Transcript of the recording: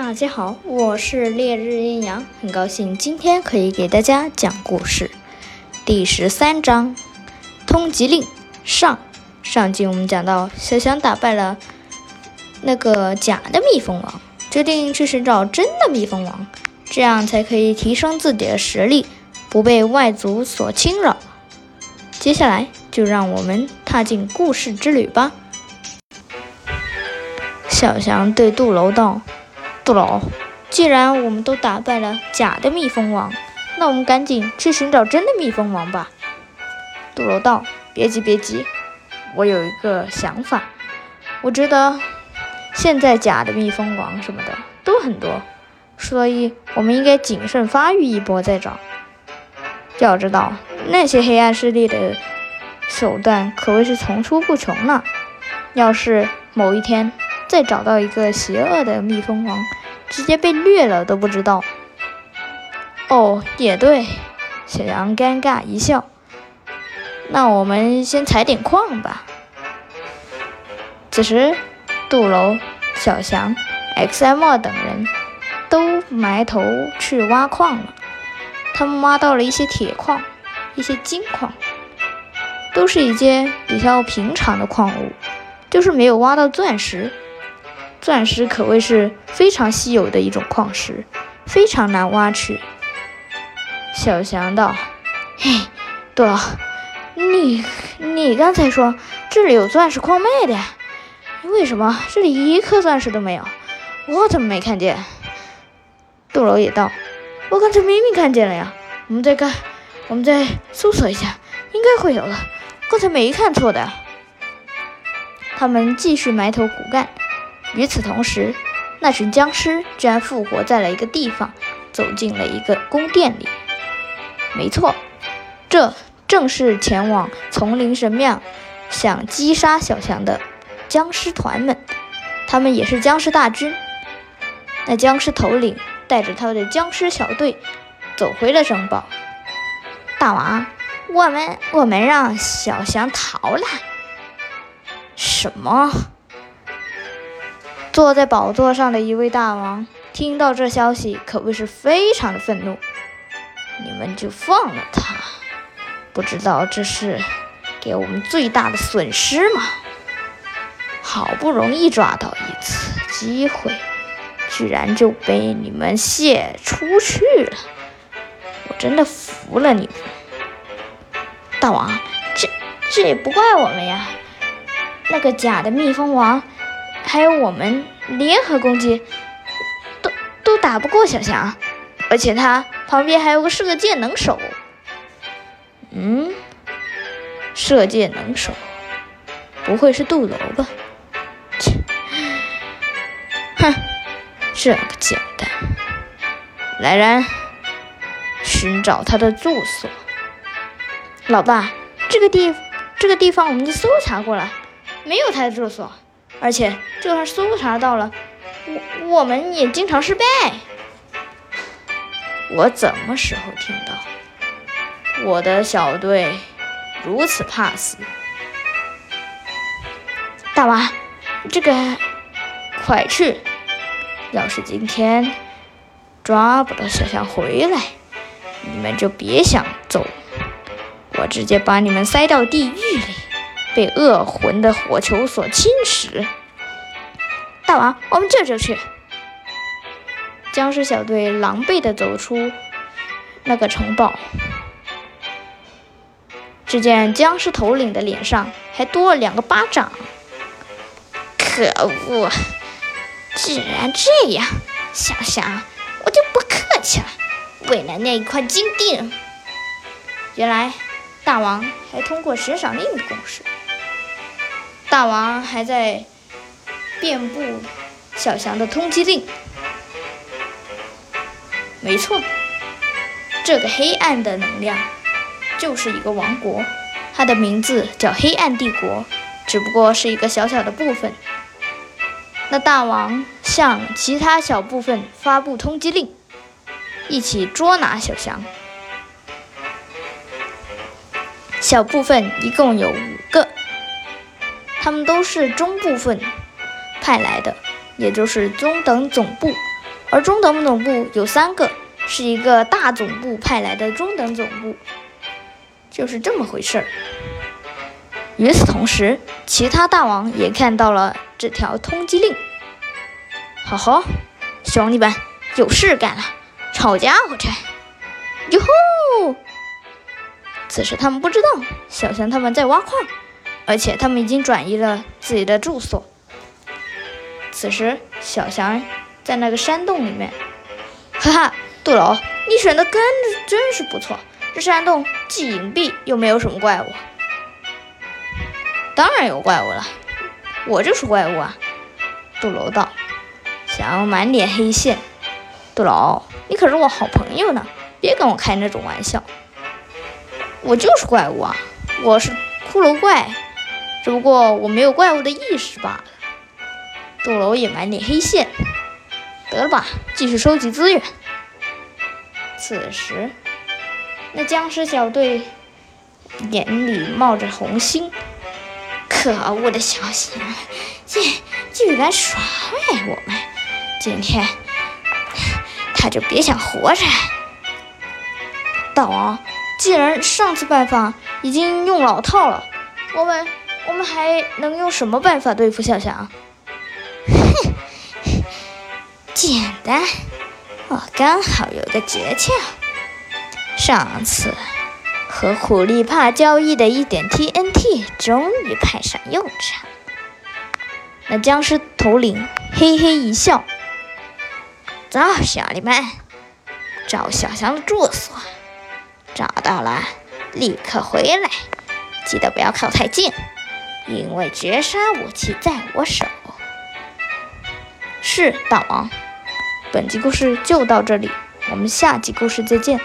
大家好，我是烈日阴阳，很高兴今天可以给大家讲故事。第十三章，通缉令上。上集我们讲到，小翔打败了那个假的蜜蜂王，决定去寻找真的蜜蜂王，这样才可以提升自己的实力，不被外族所侵扰。接下来就让我们踏进故事之旅吧。小翔对杜楼道。杜老，既然我们都打败了假的蜜蜂王，那我们赶紧去寻找真的蜜蜂王吧。杜楼道：“别急，别急，我有一个想法。我觉得现在假的蜜蜂王什么的都很多，所以我们应该谨慎发育一波再找。要知道，那些黑暗势力的手段可谓是层出不穷呢。要是某一天……”再找到一个邪恶的蜜蜂王，直接被虐了都不知道。哦，也对，小羊尴尬一笑。那我们先采点矿吧。此时，杜楼、小翔、XM 等人都埋头去挖矿了。他们挖到了一些铁矿，一些金矿，都是一些比较平常的矿物，就是没有挖到钻石。钻石可谓是非常稀有的一种矿石，非常难挖取。小翔道：“嘿，杜老，你你刚才说这里有钻石矿脉的，为什么这里一颗钻石都没有？我怎么没看见？”杜楼也道：“我刚才明明看见了呀，我们再看，我们再搜索一下，应该会有的。刚才没看错的。”他们继续埋头苦干。与此同时，那群僵尸居然复活在了一个地方，走进了一个宫殿里。没错，这正是前往丛林神庙想击杀小强的僵尸团们。他们也是僵尸大军。那僵尸头领带着他的僵尸小队走回了城堡。大王，我们我们让小强逃了。什么？坐在宝座上的一位大王听到这消息，可谓是非常的愤怒。你们就放了他，不知道这是给我们最大的损失吗？好不容易抓到一次机会，居然就被你们泄出去了，我真的服了你们！大王，这这也不怪我们呀，那个假的蜜蜂王。还有我们联合攻击，都都打不过小强，而且他旁边还有个射箭能手。嗯，射箭能手，不会是杜楼吧？切，哼，这个简单。来人，寻找他的住所。老大，这个地这个地方我们已经搜查过了，没有他的住所。而且，就算搜查到了，我我们也经常失败。我怎么时候听到我的小队如此怕死？大王，这个快去！要是今天抓不到小象回来，你们就别想走，我直接把你们塞到地狱里。被恶魂的火球所侵蚀，大王，我们这就去。僵尸小队狼狈地走出那个城堡，只见僵尸头领的脸上还多了两个巴掌。可恶！既然这样，想想我就不客气了。为了那一块金锭，原来大王还通过悬赏令的攻势。大王还在遍布小翔的通缉令。没错，这个黑暗的能量就是一个王国，它的名字叫黑暗帝国，只不过是一个小小的部分。那大王向其他小部分发布通缉令，一起捉拿小翔。小部分一共有五个。他们都是中部分派来的，也就是中等总部而中等总部有三个，是一个大总部派来的中等总部，就是这么回事儿。与此同时，其他大王也看到了这条通缉令。好好，兄弟们，有事干了，抄家伙去！哟吼！此时他们不知道小强他们在挖矿，而且他们已经转移了自己的住所。此时小翔在那个山洞里面，哈哈，杜老，你选的根真是不错。这山洞既隐蔽又没有什么怪物。当然有怪物了，我就是怪物啊！杜楼道，想满脸黑线。杜老，你可是我好朋友呢，别跟我开那种玩笑。我就是怪物啊，我是骷髅怪，只不过我没有怪物的意识罢了。杜楼也满脸黑线。得了吧，继续收集资源。此时，那僵尸小队眼里冒着红星。可恶的小翔，竟竟然耍赖我们！今天他就别想活着！大王，既然上次办法已经用老套了，我们我们还能用什么办法对付小强？哼，简单，我刚好有个诀窍。上次。和苦力怕交易的一点 TNT 终于派上用场。那僵尸头领嘿嘿一笑：“走，兄弟们，找小翔的住所，找到了立刻回来，记得不要靠太近，因为绝杀武器在我手。”是大王。本集故事就到这里，我们下集故事再见。